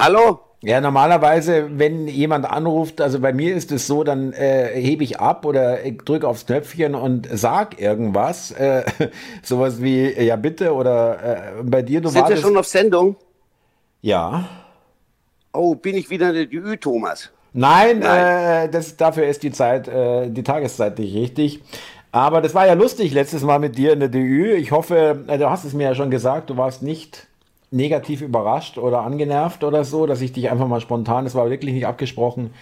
Hallo? Ja, normalerweise, wenn jemand anruft, also bei mir ist es so, dann äh, hebe ich ab oder drücke aufs Knöpfchen und sag irgendwas. Äh, sowas wie, ja bitte, oder äh, bei dir, du Sind wartest... wir schon auf Sendung? Ja. Oh, bin ich wieder der Ü, Thomas? Nein, Nein. Äh, das, dafür ist die Zeit, äh, die Tageszeit nicht richtig. Aber das war ja lustig letztes Mal mit dir in der DÜ. Ich hoffe, äh, du hast es mir ja schon gesagt, du warst nicht negativ überrascht oder angenervt oder so, dass ich dich einfach mal spontan, es war wirklich nicht abgesprochen,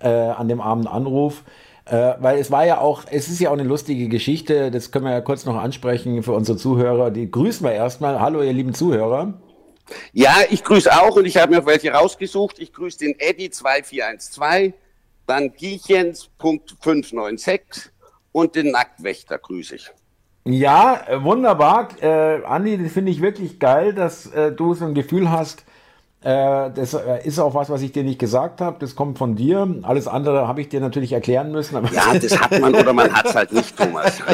äh, an dem Abend anruf. Äh, weil es war ja auch, es ist ja auch eine lustige Geschichte, das können wir ja kurz noch ansprechen für unsere Zuhörer. Die grüßen wir erstmal. Hallo, ihr lieben Zuhörer. Ja, ich grüße auch und ich habe mir welche rausgesucht. Ich grüße den Eddy 2412, dann Giechens.596 und den Nacktwächter grüße ich. Ja, äh, wunderbar. Äh, Andi, das finde ich wirklich geil, dass äh, du so ein Gefühl hast, äh, das äh, ist auch was, was ich dir nicht gesagt habe. Das kommt von dir. Alles andere habe ich dir natürlich erklären müssen. ja, das hat man oder man hat es halt nicht, Thomas.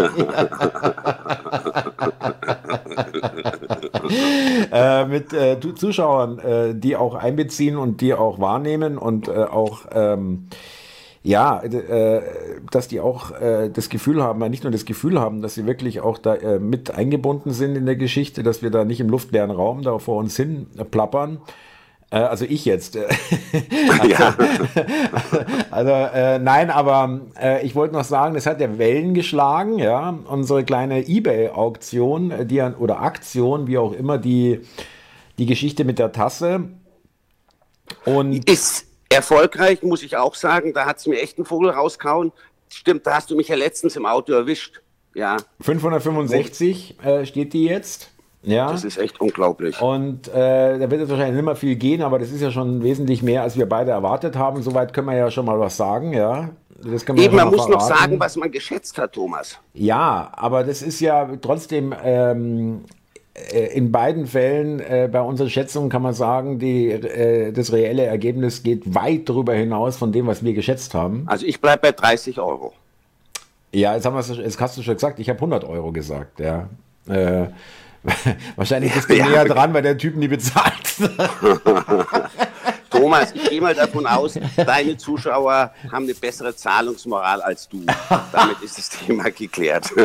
äh, mit äh, Zuschauern, äh, die auch einbeziehen und die auch wahrnehmen und äh, auch ähm, ja, äh, dass die auch äh, das Gefühl haben, nicht nur das Gefühl haben, dass sie wirklich auch da äh, mit eingebunden sind in der Geschichte, dass wir da nicht im luftleeren Raum da vor uns hin plappern. Äh, also ich jetzt. ja. also äh, nein, aber äh, ich wollte noch sagen, das hat ja Wellen geschlagen, ja. Unsere kleine eBay-Auktion, die oder Aktion, wie auch immer, die, die Geschichte mit der Tasse. Und ist Erfolgreich, muss ich auch sagen. Da hat es mir echt einen Vogel rauskauen. Stimmt, da hast du mich ja letztens im Auto erwischt. Ja. 565 äh, steht die jetzt. Ja. Das ist echt unglaublich. Und äh, da wird es wahrscheinlich nicht mehr viel gehen, aber das ist ja schon wesentlich mehr, als wir beide erwartet haben. Soweit können wir ja schon mal was sagen, ja. Eben, man muss verraten. noch sagen, was man geschätzt hat, Thomas. Ja, aber das ist ja trotzdem ähm, äh, in beiden Fällen äh, bei unseren Schätzungen kann man sagen, die, äh, das reelle Ergebnis geht weit darüber hinaus von dem, was wir geschätzt haben. Also ich bleibe bei 30 Euro. Ja, jetzt, haben jetzt hast du schon gesagt, ich habe 100 Euro gesagt. Ja. Äh, wahrscheinlich bist du ja, näher dran, weil der Typ nie bezahlt. Thomas, ich gehe mal davon aus, deine Zuschauer haben eine bessere Zahlungsmoral als du. Damit ist das Thema geklärt.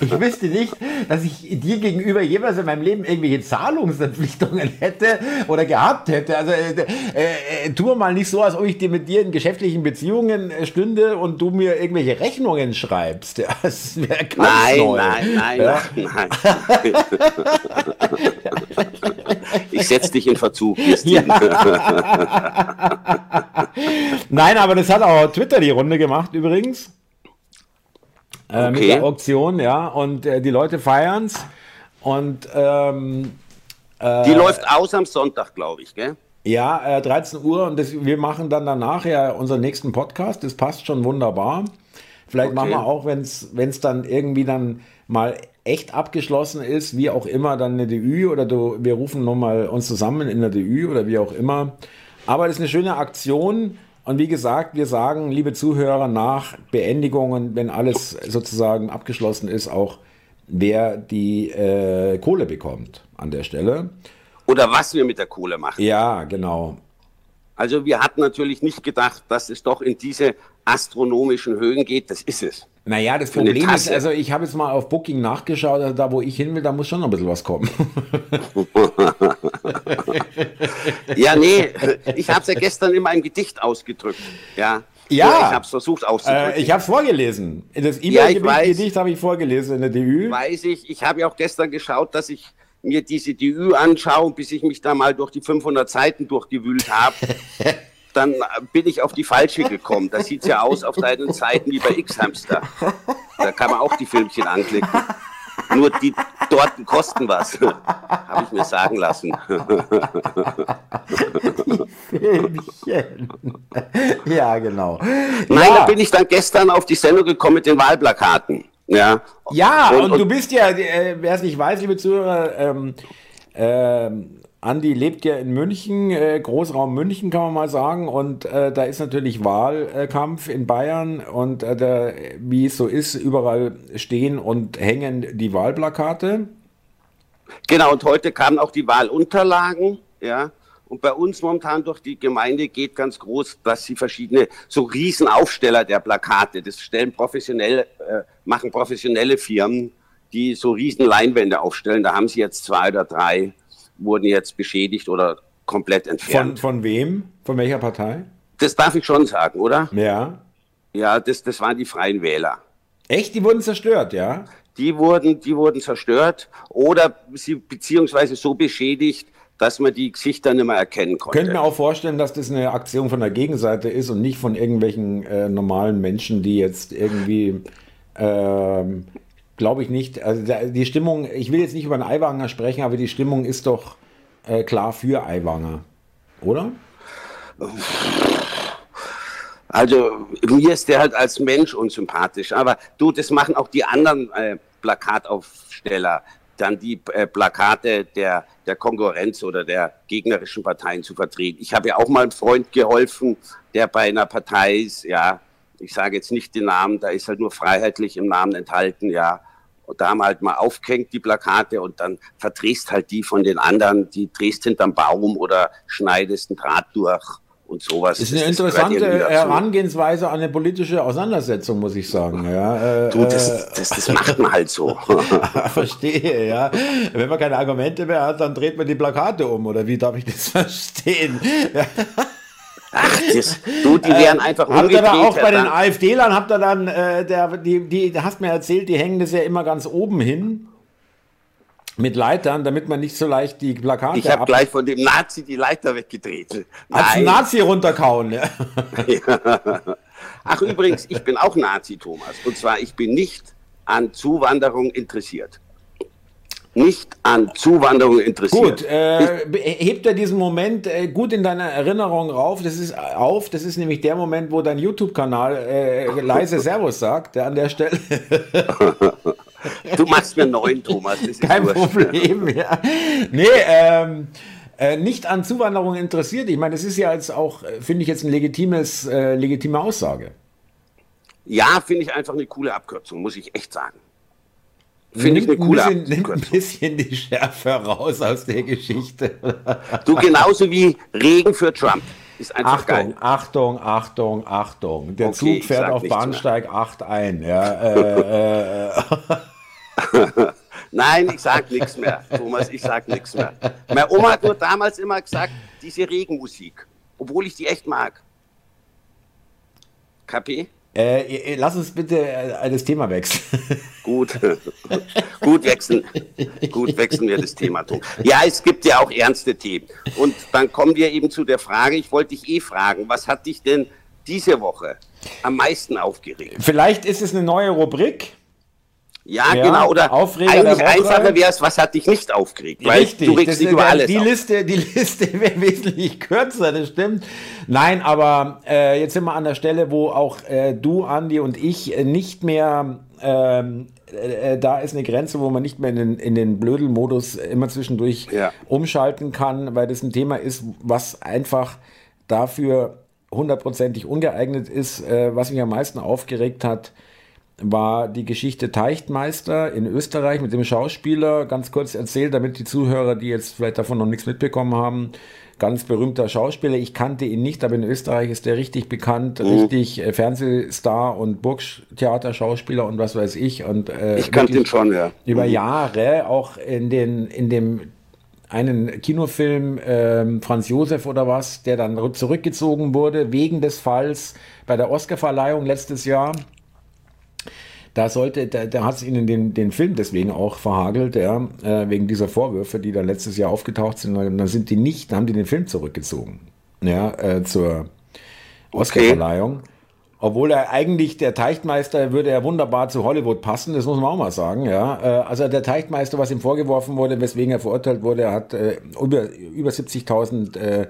Ich wüsste nicht, dass ich dir gegenüber jemals in meinem Leben irgendwelche Zahlungsverpflichtungen hätte oder gehabt hätte. Also äh, äh, äh tu mal nicht so, als ob ich dir mit dir in geschäftlichen Beziehungen äh, stünde und du mir irgendwelche Rechnungen schreibst. Das wäre nein, neu. nein, nein, ja? nein, nein. Ich setze dich in Verzug. Ja. Nein, aber das hat auch Twitter die Runde gemacht übrigens. Äh, okay. Mit der Auktion, ja. Und äh, die Leute feiern es. Und ähm, äh, die läuft aus am Sonntag, glaube ich, gell? Ja, 13 äh, Uhr und das, wir machen dann danach ja unseren nächsten Podcast. Das passt schon wunderbar. Vielleicht okay. machen wir auch, wenn es dann irgendwie dann mal echt abgeschlossen ist, wie auch immer, dann eine DÜ oder du, wir rufen nochmal uns zusammen in der DÜ oder wie auch immer aber das ist eine schöne Aktion. Und wie gesagt, wir sagen, liebe Zuhörer, nach Beendigungen, wenn alles sozusagen abgeschlossen ist, auch wer die äh, Kohle bekommt an der Stelle. Oder was wir mit der Kohle machen. Ja, genau. Also wir hatten natürlich nicht gedacht, dass es doch in diese astronomischen Höhen geht. Das ist es. Naja, das Problem ist, also ich habe jetzt mal auf Booking nachgeschaut, also da wo ich hin will, da muss schon noch ein bisschen was kommen. ja, nee, ich habe es ja gestern in meinem Gedicht ausgedrückt. Ja. Ja, ich habe es versucht auszudrücken. Äh, ich habe es vorgelesen. Das E-Mail-Gedicht ja, habe ich vorgelesen in der DÜ. Weiß ich. Ich habe ja auch gestern geschaut, dass ich mir diese DÜ anschaue, bis ich mich da mal durch die 500 Seiten durchgewühlt habe. dann bin ich auf die falsche gekommen. Da sieht es ja aus auf deinen Seiten wie bei X-Hamster. Da kann man auch die Filmchen anklicken. Nur die dort kosten was, habe ich mir sagen lassen. Filmchen. Ja, genau. Nein, ja. da bin ich dann gestern auf die Sendung gekommen mit den Wahlplakaten. Ja, ja und, und, und du bist ja, äh, wer es nicht weiß, liebe Zuhörer, ähm, ähm, Andi lebt ja in München, äh, Großraum München kann man mal sagen, und äh, da ist natürlich Wahlkampf in Bayern und äh, da, wie es so ist, überall stehen und hängen die Wahlplakate. Genau, und heute kamen auch die Wahlunterlagen, ja, Und bei uns momentan durch die Gemeinde geht ganz groß, dass sie verschiedene, so Riesenaufsteller der Plakate, das stellen professionell, äh, machen professionelle Firmen, die so riesen Leinwände aufstellen. Da haben sie jetzt zwei oder drei, wurden jetzt beschädigt oder komplett entfernt. Von, von wem? Von welcher Partei? Das darf ich schon sagen, oder? Ja. Ja, das, das waren die Freien Wähler. Echt? Die wurden zerstört, ja? Die wurden, die wurden zerstört oder sie beziehungsweise so beschädigt, dass man die Gesichter nicht mehr erkennen konnte. Könnt mir auch vorstellen, dass das eine Aktion von der Gegenseite ist und nicht von irgendwelchen äh, normalen Menschen, die jetzt irgendwie, ähm, glaube ich nicht, also die Stimmung, ich will jetzt nicht über einen Eiwanger sprechen, aber die Stimmung ist doch äh, klar für Eiwanger, oder? Also mir ist der halt als Mensch unsympathisch. Aber du, das machen auch die anderen äh, Plakataufsteller, dann die äh, Plakate der, der Konkurrenz oder der gegnerischen Parteien zu vertreten. Ich habe ja auch mal einem Freund geholfen, der bei einer Partei ist, ja, ich sage jetzt nicht den Namen, da ist halt nur freiheitlich im Namen enthalten, ja. Und da haben halt mal aufgehängt, die Plakate, und dann verdrehst halt die von den anderen, die drehst hinterm Baum oder schneidest einen Draht durch und sowas. Das ist eine interessante Herangehensweise an eine politische Auseinandersetzung, muss ich sagen. Ja, äh, du, das, äh, das, das macht man halt so. Verstehe, ja. Wenn man keine Argumente mehr hat, dann dreht man die Plakate um, oder wie darf ich das verstehen? Ach, das, du, die wären äh, einfach Habt ihr da auch bei den AfD-Lern, habt ihr dann, äh, der, die, die, hast mir erzählt, die hängen das ja immer ganz oben hin mit Leitern, damit man nicht so leicht die Plakate. Ich habe gleich von dem Nazi die Leiter weggedreht. Als Nazi runterkauen. Ja. ja. Ach übrigens, ich bin auch Nazi, Thomas. Und zwar, ich bin nicht an Zuwanderung interessiert. Nicht an Zuwanderung interessiert. Gut, äh, hebt er diesen Moment äh, gut in deiner Erinnerung auf. Das ist auf. Das ist nämlich der Moment, wo dein YouTube-Kanal äh, leise Servus sagt. Der an der Stelle. Du machst mir neun, Thomas. Kein Problem, ja. Nee, ähm, äh, nicht an Zuwanderung interessiert. Ich meine, es ist ja jetzt auch, äh, finde ich, jetzt eine legitimes, äh, legitime Aussage. Ja, finde ich einfach eine coole Abkürzung, muss ich echt sagen. Finde ich eine coole bisschen. Nimmt ein bisschen die Schärfe raus aus der Geschichte. Du genauso wie Regen für Trump. Ist einfach Achtung, geil. Achtung, Achtung, Achtung. Der okay, Zug fährt auf Bahnsteig mehr. 8 ein. Ja, äh, äh, Nein, ich sag nichts mehr, Thomas, ich sag nichts mehr. Meine Oma hat nur damals immer gesagt, diese Regenmusik, obwohl ich die echt mag. KP? Äh, lass uns bitte äh, das Thema wechseln. Gut, gut wechseln, gut wechseln wir das Thema. Ja, es gibt ja auch ernste Themen. Und dann kommen wir eben zu der Frage, ich wollte dich eh fragen, was hat dich denn diese Woche am meisten aufgeregt? Vielleicht ist es eine neue Rubrik. Ja, ja, genau. Oder Aufreger eigentlich einfacher wäre es, was hat dich nicht aufgeregt? Richtig, du regst dich über alles die auf. Liste, die Liste wäre wesentlich kürzer, das stimmt. Nein, aber äh, jetzt sind wir an der Stelle, wo auch äh, du, Andi und ich äh, nicht mehr ähm, äh, da ist eine Grenze, wo man nicht mehr in den, in den Blödelmodus immer zwischendurch ja. umschalten kann, weil das ein Thema ist, was einfach dafür hundertprozentig ungeeignet ist. Äh, was mich am meisten aufgeregt hat, war die Geschichte Teichtmeister in Österreich mit dem Schauspieler. Ganz kurz erzählt, damit die Zuhörer, die jetzt vielleicht davon noch nichts mitbekommen haben, ganz berühmter Schauspieler. Ich kannte ihn nicht, aber in Österreich ist er richtig bekannt, mhm. richtig äh, Fernsehstar und Burgtheater-Schauspieler und was weiß ich. Und, äh, ich kannte ihn schon, ja. Über mhm. Jahre auch in, den, in dem einen Kinofilm äh, Franz Josef oder was, der dann zurückgezogen wurde wegen des Falls bei der Oscarverleihung letztes Jahr da sollte, da, da hat es ihnen den, den Film deswegen auch verhagelt, ja, äh, wegen dieser Vorwürfe, die da letztes Jahr aufgetaucht sind. dann sind die nicht, dann haben die den Film zurückgezogen, ja, äh, zur Oscarverleihung. Okay. Obwohl er eigentlich, der Teichtmeister würde ja wunderbar zu Hollywood passen, das muss man auch mal sagen, ja. Äh, also der Teichtmeister, was ihm vorgeworfen wurde, weswegen er verurteilt wurde, hat äh, über, über 70.000 äh,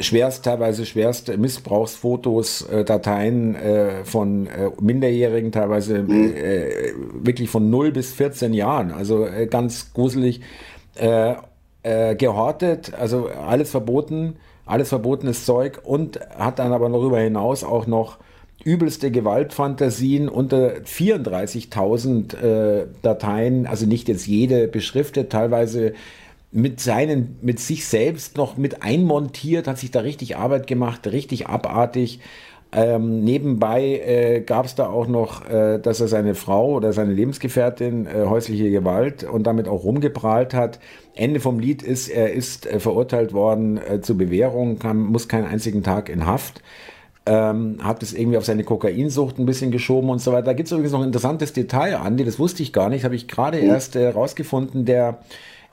schwerst, teilweise schwerst Missbrauchsfotos, äh, Dateien äh, von äh, Minderjährigen, teilweise mhm. äh, wirklich von 0 bis 14 Jahren, also äh, ganz gruselig, äh, gehortet, also alles verboten, alles verbotenes Zeug und hat dann aber darüber hinaus auch noch übelste Gewaltfantasien unter 34.000 Dateien, also nicht jetzt jede beschriftet, teilweise mit seinen, mit sich selbst noch mit einmontiert, hat sich da richtig Arbeit gemacht, richtig abartig. Ähm, nebenbei äh, gab es da auch noch, äh, dass er seine Frau oder seine Lebensgefährtin äh, häusliche Gewalt und damit auch rumgeprahlt hat. Ende vom Lied ist, er ist äh, verurteilt worden äh, zur Bewährung, kam, muss keinen einzigen Tag in Haft. Ähm, hat es irgendwie auf seine Kokainsucht ein bisschen geschoben und so weiter. Da gibt es übrigens noch ein interessantes Detail, Andi, das wusste ich gar nicht, habe ich gerade mhm. erst äh, rausgefunden. Der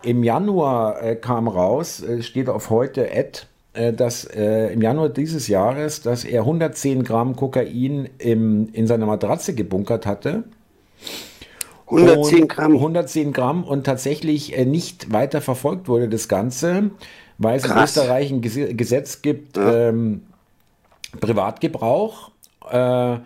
im Januar äh, kam raus, äh, steht auf heute Ad, äh, dass äh, im Januar dieses Jahres, dass er 110 Gramm Kokain im, in seiner Matratze gebunkert hatte. 110 Gramm. 110 Gramm und tatsächlich äh, nicht weiter verfolgt wurde das Ganze, weil es Krass. in Österreich ein Gesetz gibt, ja. ähm, Privatgebrauch. Äh,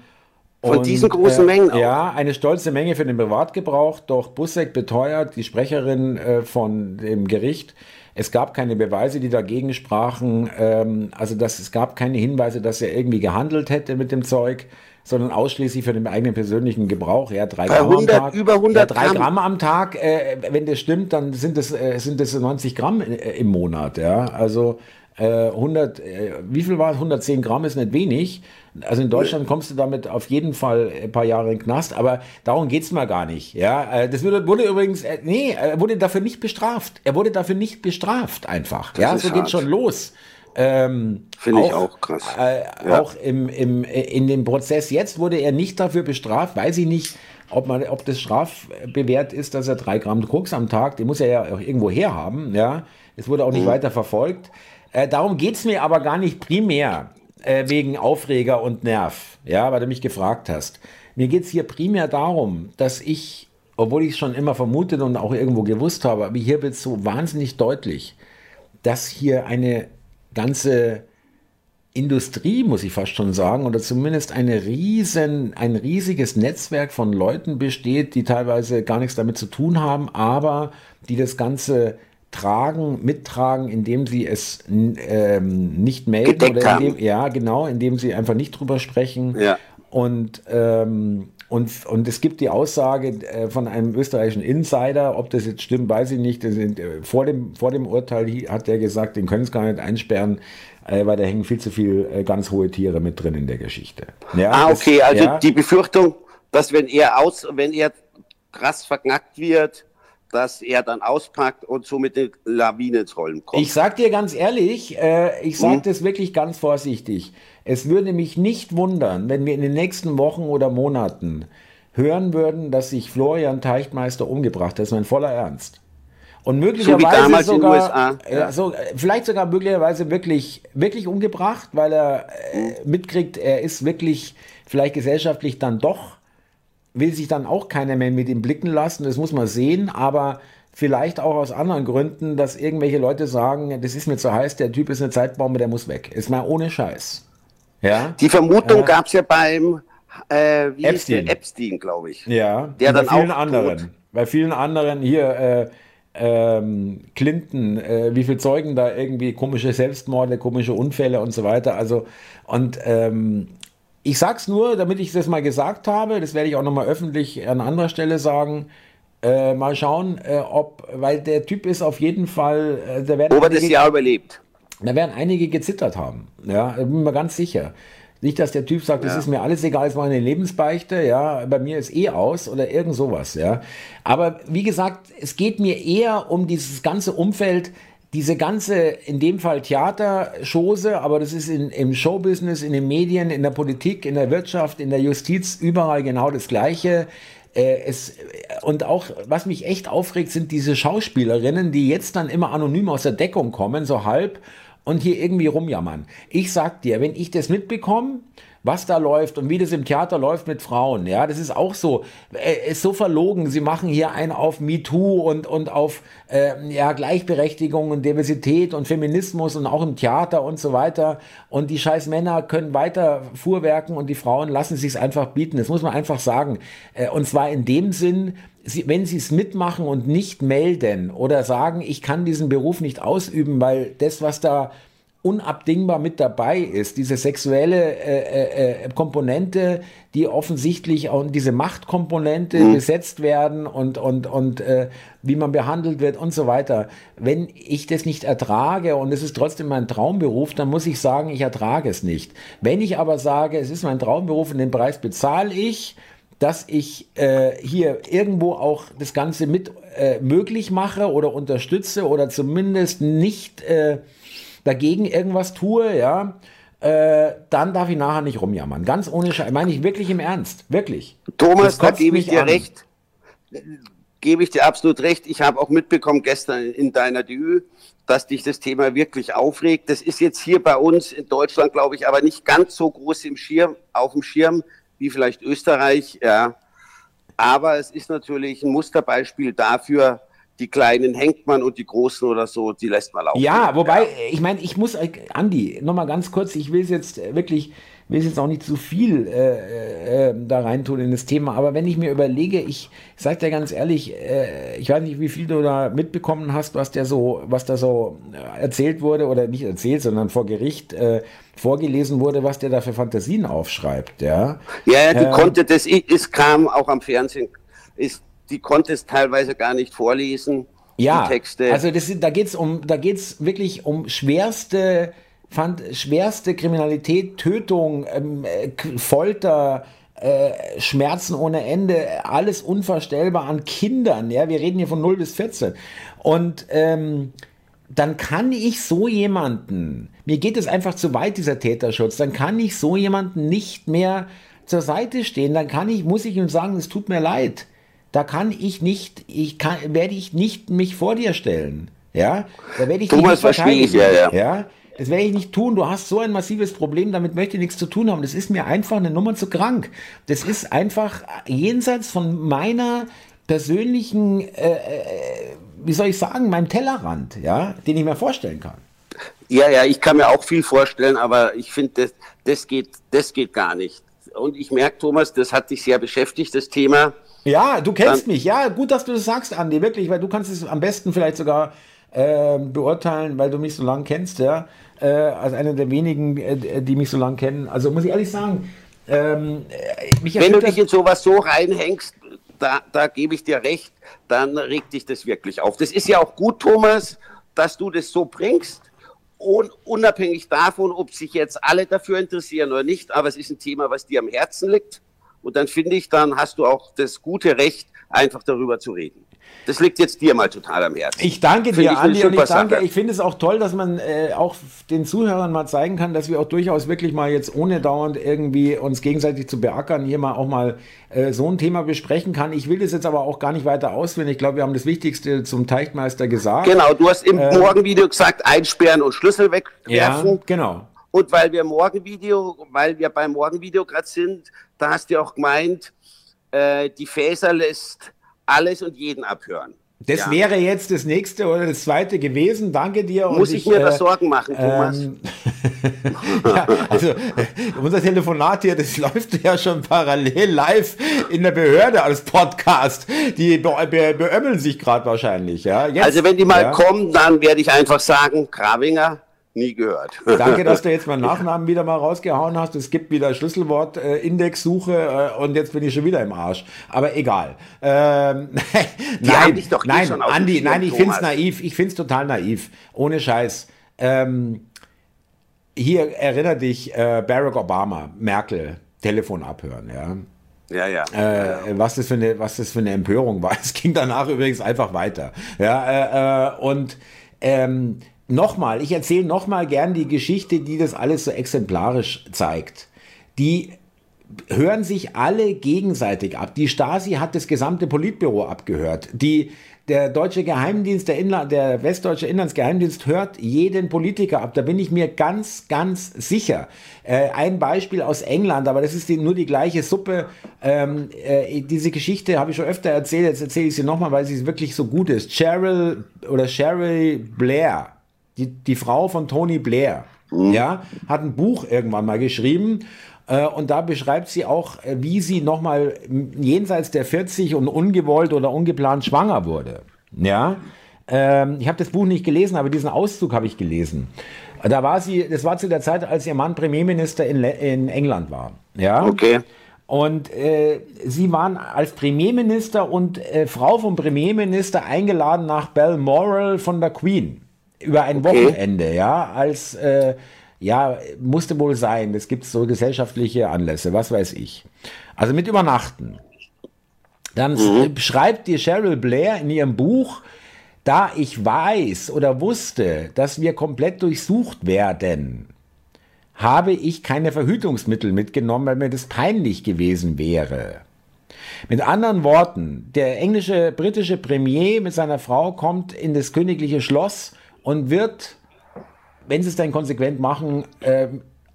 von und, diesen großen äh, Mengen auch. Ja, eine stolze Menge für den Privatgebrauch. Doch Busseck beteuert, die Sprecherin äh, von dem Gericht, es gab keine Beweise, die dagegen sprachen. Ähm, also dass, es gab keine Hinweise, dass er irgendwie gehandelt hätte mit dem Zeug, sondern ausschließlich für den eigenen persönlichen Gebrauch. Ja, drei Gramm 100, am Tag. Über 100 ja, drei Gramm. Gramm am Tag. Äh, wenn das stimmt, dann sind es äh, sind das 90 Gramm äh, im Monat. Ja, also 100, äh, äh, wie viel war es? 110 Gramm ist nicht wenig. Also in Deutschland kommst du damit auf jeden Fall ein paar Jahre in den Knast, aber darum geht es mal gar nicht. Ja, äh, das wurde, wurde übrigens, nee, er wurde dafür nicht bestraft. Er wurde dafür nicht bestraft einfach. Das ja, so geht schon los. Ähm, Finde ich auch krass. Äh, ja. Auch im, im, in dem Prozess jetzt wurde er nicht dafür bestraft, weiß ich nicht, ob, man, ob das strafbewehrt ist, dass er drei Gramm Koks am Tag, den muss er ja auch irgendwo herhaben. Ja, es wurde auch nicht mhm. weiter verfolgt. Äh, darum geht es mir aber gar nicht primär äh, wegen Aufreger und Nerv, ja, weil du mich gefragt hast. Mir geht es hier primär darum, dass ich, obwohl ich es schon immer vermutet und auch irgendwo gewusst habe, aber hier wird es so wahnsinnig deutlich, dass hier eine ganze Industrie, muss ich fast schon sagen, oder zumindest eine riesen, ein riesiges Netzwerk von Leuten besteht, die teilweise gar nichts damit zu tun haben, aber die das Ganze tragen, mittragen, indem sie es ähm, nicht melden Gedeckt oder indem, ja genau, indem sie einfach nicht drüber sprechen. Ja. Und ähm, und, und es gibt die Aussage äh, von einem österreichischen Insider, ob das jetzt stimmt, weiß ich nicht. Sind, äh, vor, dem, vor dem Urteil hat er gesagt, den können es gar nicht einsperren, äh, weil da hängen viel zu viel äh, ganz hohe Tiere mit drin in der Geschichte. Ja, ah, okay, das, also ja. die Befürchtung, dass wenn er aus, wenn er krass verknackt wird, dass er dann auspackt und so mit den Lawinen ins Rollen kommt. Ich sag dir ganz ehrlich, äh, ich sage hm? das wirklich ganz vorsichtig. Es würde mich nicht wundern, wenn wir in den nächsten Wochen oder Monaten hören würden, dass sich Florian Teichtmeister umgebracht hat. Das ist mein voller Ernst. Und möglicherweise so sogar, ja. so, vielleicht sogar möglicherweise wirklich, wirklich umgebracht, weil er äh, mitkriegt, er ist wirklich vielleicht gesellschaftlich dann doch will sich dann auch keiner mehr mit ihm blicken lassen, das muss man sehen, aber vielleicht auch aus anderen Gründen, dass irgendwelche Leute sagen, das ist mir zu heiß, der Typ ist eine Zeitbombe, der muss weg. Ist mal ohne Scheiß. Ja? Die Vermutung äh, gab es ja beim äh, Epstein, Epstein glaube ich. Ja, der dann bei vielen auch anderen. Tot. Bei vielen anderen hier äh, ähm, Clinton, äh, wie viele Zeugen da irgendwie komische Selbstmorde, komische Unfälle und so weiter. Also und ähm, ich sag's nur, damit ich das mal gesagt habe, das werde ich auch nochmal öffentlich an anderer Stelle sagen. Äh, mal schauen, äh, ob, weil der Typ ist auf jeden Fall, äh, da werden er das Jahr überlebt. Da werden einige gezittert haben. Ja, da bin ich mir ganz sicher. Nicht, dass der Typ sagt, es ja. ist mir alles egal, es war eine Lebensbeichte, ja, bei mir ist eh aus oder irgend sowas, ja. Aber wie gesagt, es geht mir eher um dieses ganze Umfeld, diese ganze, in dem Fall Theaterschose, aber das ist in, im Showbusiness, in den Medien, in der Politik, in der Wirtschaft, in der Justiz, überall genau das Gleiche. Äh, es, und auch, was mich echt aufregt, sind diese Schauspielerinnen, die jetzt dann immer anonym aus der Deckung kommen, so halb, und hier irgendwie rumjammern. Ich sag dir, wenn ich das mitbekomme, was da läuft und wie das im Theater läuft mit Frauen. Ja, das ist auch so, äh, ist so verlogen. Sie machen hier einen auf MeToo und, und auf äh, ja, Gleichberechtigung und Diversität und Feminismus und auch im Theater und so weiter. Und die scheiß Männer können weiter fuhrwerken und die Frauen lassen sich einfach bieten. Das muss man einfach sagen. Äh, und zwar in dem Sinn, Sie, wenn Sie es mitmachen und nicht melden oder sagen, ich kann diesen Beruf nicht ausüben, weil das, was da unabdingbar mit dabei ist. Diese sexuelle äh, äh, Komponente, die offensichtlich auch diese Machtkomponente mhm. besetzt werden und, und, und äh, wie man behandelt wird und so weiter. Wenn ich das nicht ertrage und es ist trotzdem mein Traumberuf, dann muss ich sagen, ich ertrage es nicht. Wenn ich aber sage, es ist mein Traumberuf und den Preis bezahle ich, dass ich äh, hier irgendwo auch das Ganze mit äh, möglich mache oder unterstütze oder zumindest nicht äh, dagegen irgendwas tue, ja, äh, dann darf ich nachher nicht rumjammern. Ganz ohne Scheiß. Meine ich wirklich im Ernst. Wirklich. Thomas, da gebe ich dir an. recht. Gebe ich dir absolut recht. Ich habe auch mitbekommen gestern in deiner Dü, dass dich das Thema wirklich aufregt. Das ist jetzt hier bei uns in Deutschland, glaube ich, aber nicht ganz so groß im Schirm, auf dem Schirm wie vielleicht Österreich, ja. Aber es ist natürlich ein Musterbeispiel dafür, die Kleinen hängt man und die Großen oder so, die lässt man laufen. Ja, wobei, ja. ich meine, ich muss, äh, Andi, nochmal ganz kurz, ich will es jetzt wirklich will jetzt auch nicht zu viel äh, äh, da reintun in das Thema, aber wenn ich mir überlege, ich sage dir ganz ehrlich, äh, ich weiß nicht, wie viel du da mitbekommen hast, was der so, was da so äh, erzählt wurde oder nicht erzählt, sondern vor Gericht äh, vorgelesen wurde, was der da für Fantasien aufschreibt, ja. Ja, die ähm, konnte das, es kam auch am Fernsehen, ist, die konnte es teilweise gar nicht vorlesen. Ja, also das, da geht es um, da geht's wirklich um schwerste fand schwerste Kriminalität, Tötung, ähm, äh, Folter, äh, Schmerzen ohne Ende, alles unvorstellbar an Kindern. Ja, wir reden hier von 0 bis 14. Und ähm, dann kann ich so jemanden, mir geht es einfach zu weit, dieser Täterschutz, dann kann ich so jemanden nicht mehr zur Seite stehen. Dann kann ich, muss ich ihm sagen, es tut mir leid. Da kann ich nicht, ich kann, werde ich nicht mich vor dir stellen. Ja, da werde ich Thomas, nicht verteidigen. Ja, ja. ja, das werde ich nicht tun. Du hast so ein massives Problem, damit möchte ich nichts zu tun haben. Das ist mir einfach eine Nummer zu krank. Das ist einfach jenseits von meiner persönlichen, äh, äh, wie soll ich sagen, meinem Tellerrand, ja, den ich mir vorstellen kann. Ja, ja, ich kann mir auch viel vorstellen, aber ich finde, das, das, geht, das geht gar nicht. Und ich merke, Thomas, das hat dich sehr beschäftigt, das Thema. Ja, du kennst Dann, mich. Ja, gut, dass du das sagst, Andi, wirklich, weil du kannst es am besten vielleicht sogar äh, beurteilen, weil du mich so lange kennst, ja äh, als einer der wenigen, äh, die mich so lange kennen. Also muss ich ehrlich sagen, ähm, wenn du dich in sowas so reinhängst, da, da gebe ich dir recht, dann regt dich das wirklich auf. Das ist ja auch gut, Thomas, dass du das so bringst. Und unabhängig davon, ob sich jetzt alle dafür interessieren oder nicht, aber es ist ein Thema, was dir am Herzen liegt. Und dann finde ich, dann hast du auch das gute Recht, einfach darüber zu reden. Das liegt jetzt dir mal total am Herzen. Ich danke dir, ich Andi, und ich danke, ich finde es auch toll, dass man äh, auch den Zuhörern mal zeigen kann, dass wir auch durchaus wirklich mal jetzt ohne dauernd irgendwie uns gegenseitig zu beackern, hier mal auch mal äh, so ein Thema besprechen kann. Ich will das jetzt aber auch gar nicht weiter ausführen. Ich glaube, wir haben das Wichtigste zum Teichmeister gesagt. Genau, du hast im äh, Morgenvideo gesagt, einsperren und Schlüssel wegwerfen. Ja, genau. Und weil wir Morgenvideo, weil wir beim Morgenvideo gerade sind, da hast du auch gemeint, äh, die Fäser lässt alles und jeden abhören. Das ja. wäre jetzt das nächste oder das zweite gewesen. Danke dir. Muss ich, ich mir äh, da Sorgen machen, Thomas? Ähm, ja, also äh, unser Telefonat hier, das läuft ja schon parallel live in der Behörde als Podcast. Die be be beömmeln sich gerade wahrscheinlich. Ja? Jetzt, also wenn die mal ja. kommen, dann werde ich einfach sagen, Kravinger, nie gehört. Danke, dass du jetzt meinen Nachnamen wieder mal rausgehauen hast. Es gibt wieder Schlüsselwort-Indexsuche äh, und jetzt bin ich schon wieder im Arsch. Aber egal. Ähm, nein, doch nein, Andi, nein, ich finde es naiv. Ich finde es total naiv. Ohne Scheiß. Ähm, hier erinnere dich, äh, Barack Obama, Merkel, Telefon abhören, ja. Ja, ja. Äh, was, das für eine, was das für eine Empörung war. Es ging danach übrigens einfach weiter. Ja, äh, äh und ähm, nochmal, ich erzähle nochmal gern die Geschichte, die das alles so exemplarisch zeigt. Die hören sich alle gegenseitig ab. Die Stasi hat das gesamte Politbüro abgehört. Die, der deutsche Geheimdienst, der, Inland, der westdeutsche Inlandsgeheimdienst hört jeden Politiker ab. Da bin ich mir ganz, ganz sicher. Äh, ein Beispiel aus England, aber das ist die, nur die gleiche Suppe. Ähm, äh, diese Geschichte habe ich schon öfter erzählt. Jetzt erzähle ich sie nochmal, weil sie wirklich so gut ist. Cheryl oder Cheryl Blair die, die Frau von Tony Blair, mhm. ja, hat ein Buch irgendwann mal geschrieben äh, und da beschreibt sie auch, äh, wie sie nochmal jenseits der 40 und ungewollt oder ungeplant schwanger wurde. Ja, Ähm, ich habe das Buch nicht gelesen, aber diesen Auszug habe ich gelesen. Da war sie, das war zu der Zeit, als ihr Mann Premierminister in, in England war. Ja. Okay. Und äh, sie waren als Premierminister und äh, Frau vom Premierminister eingeladen nach Balmoral von der Queen über ein okay. Wochenende, ja, als äh, ja, musste wohl sein. Es gibt so gesellschaftliche Anlässe, was weiß ich. Also mit Übernachten. Dann mhm. schreibt die Cheryl Blair in ihrem Buch, da ich weiß oder wusste, dass wir komplett durchsucht werden, habe ich keine Verhütungsmittel mitgenommen, weil mir das peinlich gewesen wäre. Mit anderen Worten, der englische, britische Premier mit seiner Frau kommt in das königliche Schloss und wird, wenn sie es dann konsequent machen, äh,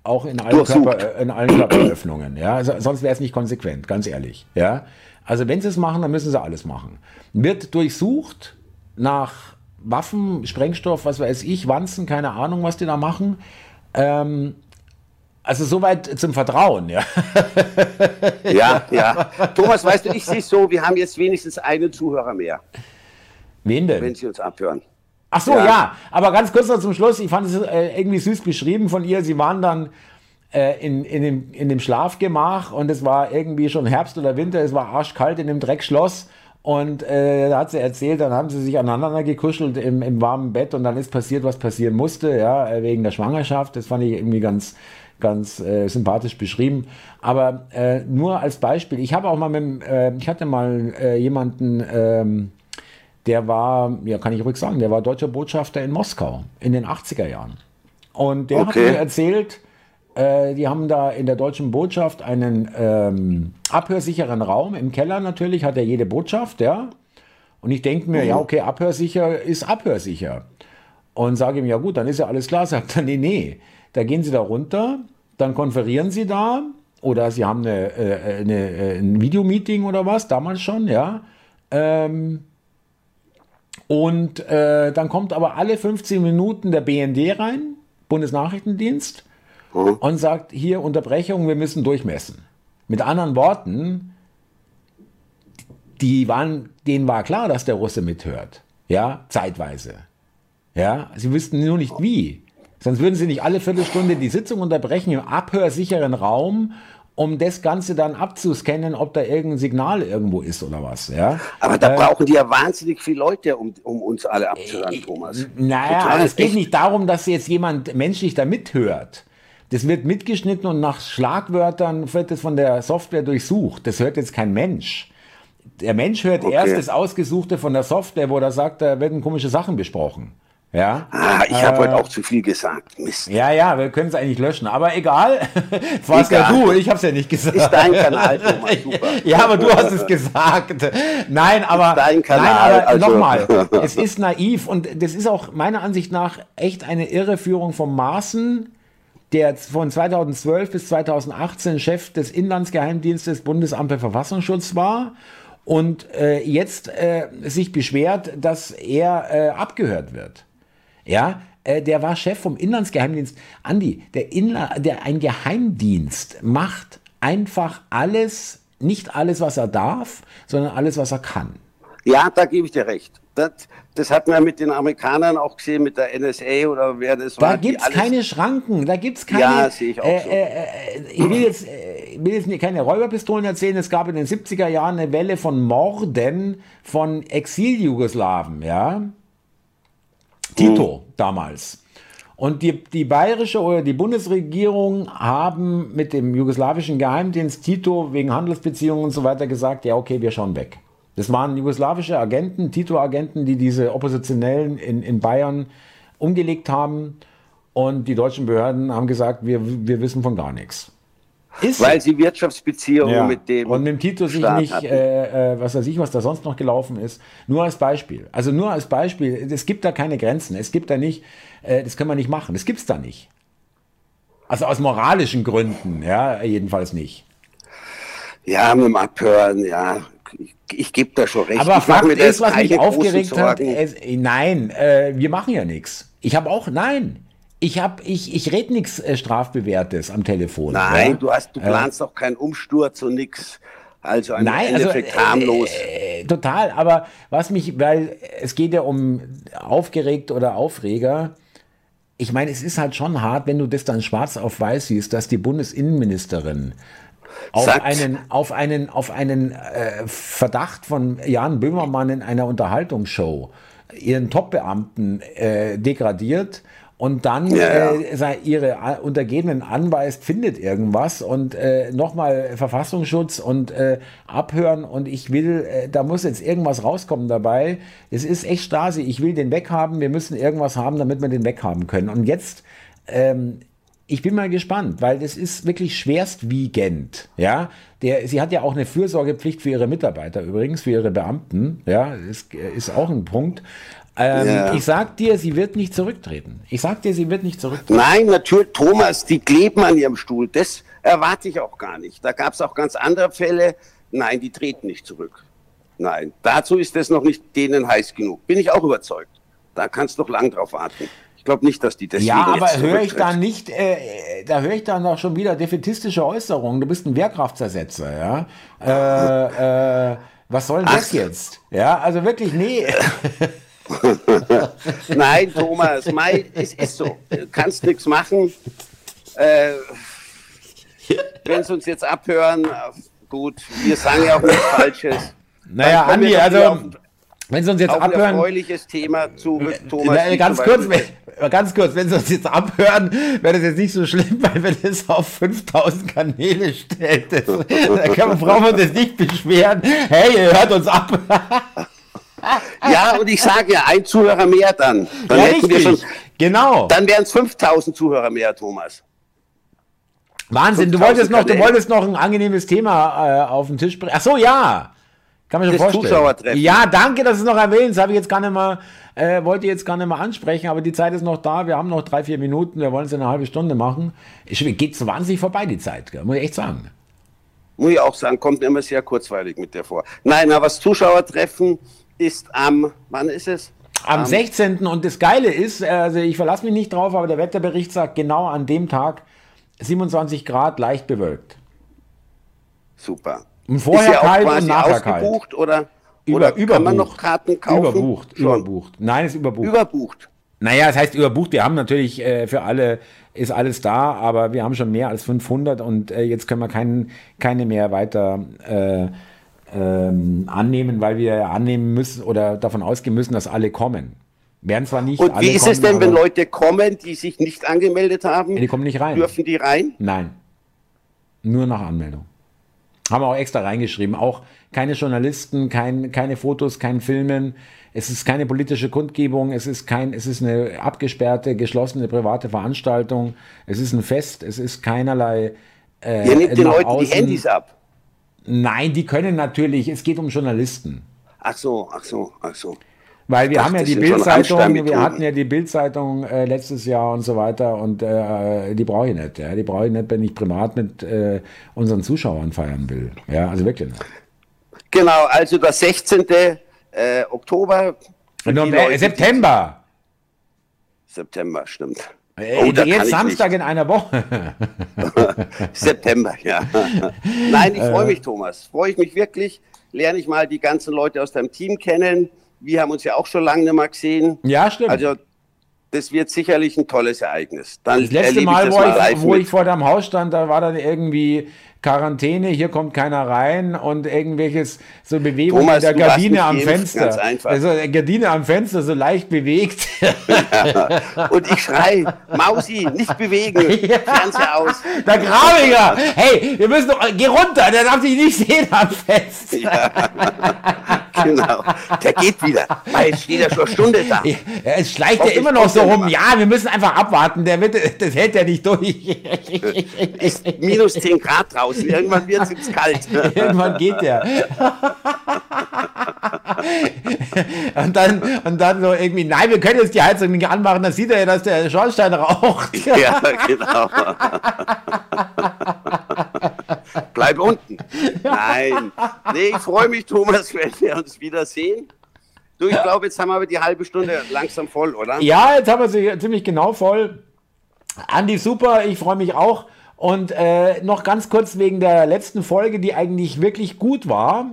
auch in allen, Körper, äh, in allen Körperöffnungen. Ja? Also, sonst wäre es nicht konsequent, ganz ehrlich. Ja? Also wenn sie es machen, dann müssen sie alles machen. Wird durchsucht nach Waffen, Sprengstoff, was weiß ich, Wanzen, keine Ahnung, was die da machen. Ähm, also soweit zum Vertrauen, ja. Ja, ja. Thomas, weißt du, ich sehe es so, wir haben jetzt wenigstens einen Zuhörer mehr. Wen denn? Wenn Sie uns abhören. Ach so, ja, ja. aber ganz kurz noch zum Schluss, ich fand es äh, irgendwie süß beschrieben von ihr. Sie waren dann äh, in, in, dem, in dem Schlafgemach und es war irgendwie schon Herbst oder Winter, es war arschkalt in dem Dreckschloss. Und äh, da hat sie erzählt, dann haben sie sich aneinander gekuschelt im, im warmen Bett und dann ist passiert, was passieren musste, ja, äh, wegen der Schwangerschaft. Das fand ich irgendwie ganz, ganz äh, sympathisch beschrieben. Aber äh, nur als Beispiel, ich habe auch mal mit, äh, ich hatte mal äh, jemanden, ähm, der war, ja, kann ich ruhig sagen, der war deutscher Botschafter in Moskau in den 80er Jahren. Und der okay. hat mir erzählt, äh, die haben da in der deutschen Botschaft einen ähm, abhörsicheren Raum. Im Keller natürlich hat er jede Botschaft, ja. Und ich denke mir, mhm. ja, okay, abhörsicher ist abhörsicher. Und sage ihm, ja gut, dann ist ja alles klar. Sagt er, nee, nee. Da gehen Sie da runter, dann konferieren Sie da oder Sie haben eine, äh, eine, äh, ein Videomeeting oder was, damals schon, ja. Ähm, und äh, dann kommt aber alle 15 Minuten der BND rein, Bundesnachrichtendienst, mhm. und sagt, hier Unterbrechung, wir müssen durchmessen. Mit anderen Worten, die waren, denen war klar, dass der Russe mithört. Ja, zeitweise. Ja, sie wüssten nur nicht wie. Sonst würden sie nicht alle Viertelstunde die Sitzung unterbrechen im abhörsicheren Raum um das Ganze dann abzuscannen, ob da irgendein Signal irgendwo ist oder was. Ja? Aber da äh, brauchen die ja wahnsinnig viele Leute, um, um uns alle abzuhören, äh, Thomas. Naja, Total es geht nicht darum, dass jetzt jemand menschlich da mithört. Das wird mitgeschnitten und nach Schlagwörtern wird es von der Software durchsucht. Das hört jetzt kein Mensch. Der Mensch hört okay. erst das Ausgesuchte von der Software, wo er sagt, da werden komische Sachen besprochen. Ja. Ah, ich habe äh, heute auch zu viel gesagt. Mist. Ja, ja, wir können es eigentlich löschen, aber egal. Das warst ja du, ich habe es ja nicht gesagt. Ist dein Kanal, Thomas, super. ja, aber du hast es gesagt. Nein, aber, ist dein Kanal, nein, aber also. nochmal, es ist naiv und das ist auch meiner Ansicht nach echt eine Irreführung vom Maßen, der von 2012 bis 2018 Chef des Inlandsgeheimdienstes Bundesamt für Verfassungsschutz war und äh, jetzt äh, sich beschwert, dass er äh, abgehört wird. Ja, äh, der war Chef vom Inlandsgeheimdienst. Andi, der, Inla der ein Geheimdienst macht einfach alles, nicht alles, was er darf, sondern alles, was er kann. Ja, da gebe ich dir recht. Das, das hat man mit den Amerikanern auch gesehen, mit der NSA oder wer das da war. Da gibt es keine Schranken, da gibt es keine. Ja, sehe ich auch äh, so. Äh, äh, ich will jetzt, ich will jetzt keine Räuberpistolen erzählen. Es gab in den 70er Jahren eine Welle von Morden von Exil-Jugoslawen, ja. Tito mhm. damals. Und die, die bayerische oder die Bundesregierung haben mit dem jugoslawischen Geheimdienst Tito wegen Handelsbeziehungen und so weiter gesagt, ja, okay, wir schauen weg. Das waren jugoslawische Agenten, Tito-Agenten, die diese Oppositionellen in, in Bayern umgelegt haben. Und die deutschen Behörden haben gesagt, wir, wir wissen von gar nichts. Ist Weil sie Wirtschaftsbeziehungen ja. mit dem. Und mit dem Tito sich nicht, äh, äh, was weiß ich, was da sonst noch gelaufen ist. Nur als Beispiel. Also nur als Beispiel. Es gibt da keine Grenzen. Es gibt da nicht, äh, das können wir nicht machen. Das gibt es da nicht. Also aus moralischen Gründen, ja, jedenfalls nicht. Ja, mit dem Abhören, ja. Ich, ich gebe da schon recht. Aber ich Fakt ist, was mich aufgeregt hat, es, nein, äh, wir machen ja nichts. Ich habe auch, nein, ich habe, ich, ich rede nichts äh, strafbewährtes am Telefon. Nein, ja? du hast, du äh, planst äh, auch keinen Umsturz und nichts. Also ein Nein, also, Endeffekt harmlos. Äh, äh, total, aber was mich, weil es geht ja um aufgeregt oder Aufreger. Ich meine, es ist halt schon hart, wenn du das dann schwarz auf weiß siehst, dass die Bundesinnenministerin auf Sagt. einen, auf einen, auf einen äh, Verdacht von Jan Böhmermann in einer Unterhaltungsshow ihren Top-Beamten äh, degradiert und dann ja, ja. Äh, ihre Untergebenen anweist, findet irgendwas und äh, nochmal Verfassungsschutz und äh, abhören und ich will, äh, da muss jetzt irgendwas rauskommen dabei. Es ist echt Stasi, ich will den weghaben, wir müssen irgendwas haben, damit wir den weghaben können. Und jetzt, ähm, ich bin mal gespannt, weil das ist wirklich schwerstwiegend. Ja, der, sie hat ja auch eine Fürsorgepflicht für ihre Mitarbeiter übrigens, für ihre Beamten. Ja, ist, ist auch ein Punkt. Ähm, ja. Ich sag dir, sie wird nicht zurücktreten. Ich sag dir, sie wird nicht zurücktreten. Nein, natürlich, Thomas, die kleben an ihrem Stuhl. Das erwarte ich auch gar nicht. Da gab es auch ganz andere Fälle. Nein, die treten nicht zurück. Nein, dazu ist es noch nicht denen heiß genug. Bin ich auch überzeugt. Da kannst du noch lang drauf warten. Ich glaube nicht, dass die deswegen Ja, aber höre ich da nicht, äh, da höre ich dann auch schon wieder defetistische Äußerungen. Du bist ein Wehrkraftzersetzer, ja. Äh, äh, was soll denn das jetzt? Ja, also wirklich, nee. Nein, Thomas, Mai, es ist so. Du kannst nichts machen. Äh, Wenn sie uns jetzt abhören, gut, wir sagen ja auch nichts Falsches. Naja, Andi, also. Wenn Sie uns jetzt abhören. Ein erfreuliches Thema zu Thomas. Na, ganz, kurz, ganz kurz, wenn Sie uns jetzt abhören, wäre das jetzt nicht so schlimm, weil wenn das auf 5000 Kanäle stellt, das, da kann brauchen wir uns nicht beschweren. Hey, ihr hört uns ab. ja, und ich sage ja, ein Zuhörer mehr dann. Dann ja, hätten wir schon. Genau. Dann wären es 5000 Zuhörer mehr, Thomas. Wahnsinn, du wolltest noch, du wolltest noch ein angenehmes Thema äh, auf den Tisch bringen. Ach so, ja. Kann man schon vorstellen. Ja, danke, dass es noch erwähnt. Das habe ich jetzt gar nicht mal, äh, wollte jetzt gar nicht mal ansprechen, aber die Zeit ist noch da. Wir haben noch drei, vier Minuten. Wir wollen es in eine halbe Stunde machen. Es geht so wahnsinnig vorbei, die Zeit, muss ich echt sagen. Muss ich auch sagen, kommt immer sehr kurzweilig mit der vor. Nein, aber das Zuschauertreffen ist am, wann ist es? Am, am 16. Und das Geile ist, also ich verlasse mich nicht drauf, aber der Wetterbericht sagt genau an dem Tag 27 Grad leicht bewölkt. Super. Und vorher ist kalt und nachher kalt. Oder, Über, oder überbucht. kann man noch Karten kaufen? Überbucht, Schon. überbucht. Nein, ist überbucht. Überbucht. Naja, es heißt überbucht. Wir haben natürlich äh, für alle ist alles da, aber wir haben schon mehr als 500 und äh, jetzt können wir kein, keine mehr weiter äh, ähm, annehmen, weil wir annehmen müssen oder davon ausgehen müssen, dass alle kommen. Werden zwar nicht Und wie ist kommen, es denn, wenn Leute kommen, die sich nicht angemeldet haben? Die kommen nicht rein. Dürfen die rein? Nein. Nur nach Anmeldung. Haben wir auch extra reingeschrieben. Auch keine Journalisten, kein, keine Fotos, kein Filmen. Es ist keine politische Kundgebung. Es ist kein, es ist eine abgesperrte, geschlossene private Veranstaltung. Es ist ein Fest. Es ist keinerlei. Äh, Ihr nehmt den Leuten außen. die Handys ab. Nein, die können natürlich, es geht um Journalisten. Ach so, ach so, ach so. Weil wir Ach, haben ja die Bildzeitung, wir hatten ja die Bildzeitung äh, letztes Jahr und so weiter und äh, die brauche ich nicht. Ja. Die brauche ich nicht, wenn ich privat mit äh, unseren Zuschauern feiern will. Ja, also wirklich nicht. Genau, also der 16. Äh, Oktober. September. September, stimmt. Oh, jetzt Samstag in einer Woche. September, ja. Nein, ich freue äh. mich, Thomas. Freue ich mich wirklich. Lerne ich mal die ganzen Leute aus deinem Team kennen. Wir haben uns ja auch schon lange nicht mehr gesehen. Ja, stimmt. Also das wird sicherlich ein tolles Ereignis. Dann das letzte Mal, wo, mal ich, wo ich, vor deinem Haus stand, da war dann irgendwie Quarantäne, hier kommt keiner rein und irgendwelches so Bewegungen Thomas, der Gardine am Fenster. Also Gardine am Fenster so leicht bewegt. Ja. Und ich schrei, Mausi, nicht bewegen, ja. Fernseher aus. Der Graviger, hey, wir müssen doch, geh runter, der darf sich nicht sehen am Fenster. Ja. Genau, der geht wieder, weil es steht ja schon eine Stunde da. Es schleicht ja immer noch so rum. Ja, wir müssen einfach abwarten, der wird, das hält ja nicht durch. Ist minus 10 Grad draußen. Irgendwann wird es kalt. Irgendwann geht der. und, dann, und dann so irgendwie, nein, wir können jetzt die Heizung nicht anmachen, dann sieht er ja, dass der Schornstein raucht. ja, genau. Bleib unten. Nein. Nee, ich freue mich, Thomas, wenn wir uns wiedersehen. Du, ich glaube, jetzt haben wir aber die halbe Stunde langsam voll, oder? Ja, jetzt haben wir sie ziemlich genau voll. Andi, super, ich freue mich auch. Und äh, noch ganz kurz wegen der letzten Folge, die eigentlich wirklich gut war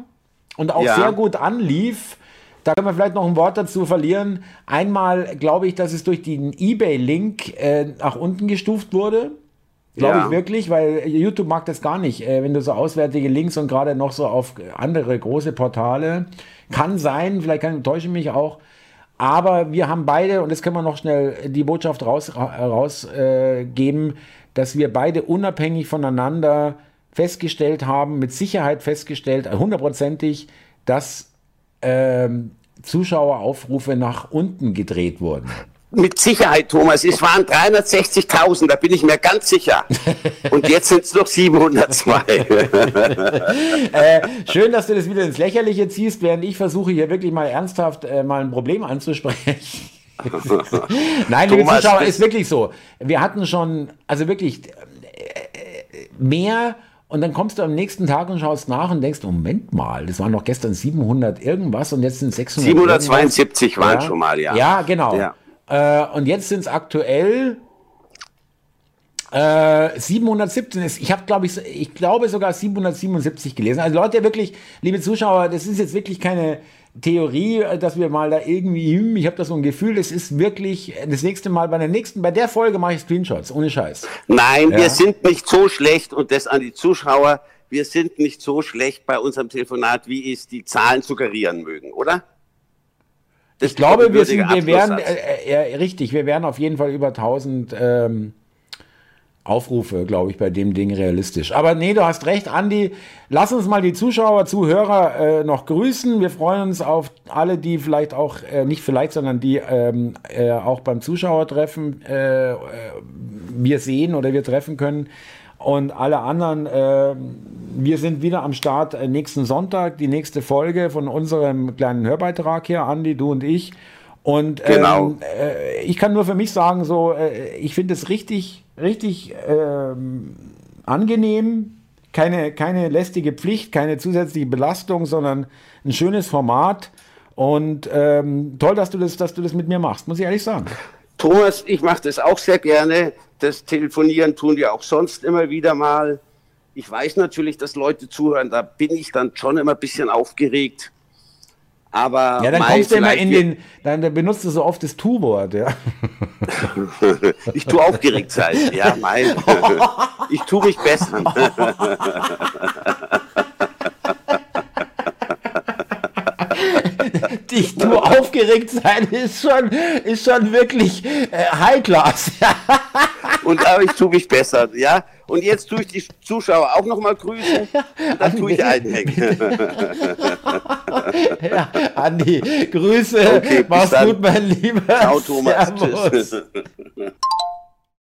und auch ja. sehr gut anlief. Da können wir vielleicht noch ein Wort dazu verlieren. Einmal glaube ich, dass es durch den eBay-Link äh, nach unten gestuft wurde. Glaube ja. ich wirklich, weil YouTube mag das gar nicht, äh, wenn du so auswärtige Links und gerade noch so auf andere große Portale. Kann sein, vielleicht kann, täusche ich mich auch. Aber wir haben beide, und das können wir noch schnell die Botschaft rausgeben, raus, äh, dass wir beide unabhängig voneinander festgestellt haben, mit Sicherheit festgestellt, hundertprozentig, dass ähm, Zuschaueraufrufe nach unten gedreht wurden mit Sicherheit, Thomas. Es waren 360.000, da bin ich mir ganz sicher. Und jetzt sind es noch 702. äh, schön, dass du das wieder ins Lächerliche ziehst, während ich versuche hier wirklich mal ernsthaft äh, mal ein Problem anzusprechen. Nein, liebe Thomas, Zuschauer, ist wirklich so. Wir hatten schon, also wirklich äh, mehr und dann kommst du am nächsten Tag und schaust nach und denkst, Moment mal, das waren doch gestern 700 irgendwas und jetzt sind es 600. 772 irgendwas. waren ja. schon mal, ja. Ja, genau. Ja. Äh, und jetzt sind es aktuell äh, 717. Ich habe, glaube ich, ich glaube sogar 777 gelesen. Also Leute, wirklich, liebe Zuschauer, das ist jetzt wirklich keine Theorie, dass wir mal da irgendwie, hm, ich habe da so ein Gefühl, das ist wirklich das nächste Mal bei der nächsten, bei der Folge mache ich Screenshots, ohne Scheiß. Nein, ja. wir sind nicht so schlecht und das an die Zuschauer, wir sind nicht so schlecht bei unserem Telefonat, wie es die Zahlen suggerieren mögen, oder? Ich glaube, wir, sind, wir werden, äh, äh, richtig, wir werden auf jeden Fall über 1000 ähm, Aufrufe, glaube ich, bei dem Ding realistisch. Aber nee, du hast recht, Andi. Lass uns mal die Zuschauer, Zuhörer äh, noch grüßen. Wir freuen uns auf alle, die vielleicht auch, äh, nicht vielleicht, sondern die ähm, äh, auch beim Zuschauertreffen äh, äh, wir sehen oder wir treffen können. Und alle anderen, äh, wir sind wieder am Start äh, nächsten Sonntag, die nächste Folge von unserem kleinen Hörbeitrag hier, Andi, du und ich. Und ähm, genau. äh, ich kann nur für mich sagen, so, äh, ich finde es richtig, richtig ähm, angenehm. Keine, keine lästige Pflicht, keine zusätzliche Belastung, sondern ein schönes Format. Und ähm, toll, dass du, das, dass du das mit mir machst, muss ich ehrlich sagen. Thomas, ich mache das auch sehr gerne. Das Telefonieren tun wir auch sonst immer wieder mal. Ich weiß natürlich, dass Leute zuhören, da bin ich dann schon immer ein bisschen aufgeregt. Aber ja, dann kommst du immer in den, dann benutzt du so oft das Tu-Wort, ja. ich tue aufgeregt sein, ja, mein. ich tue mich besser. dich du aufgeregt sein ist schon, ist schon wirklich äh, High Class. und aber ich tue mich besser, ja. Und jetzt tue ich die Zuschauer auch noch mal grüßen. Dann tue ich einhängen. ja, Andi, Grüße. Okay, Mach's gut, mein Lieber. Ciao, Thomas. Tschüss.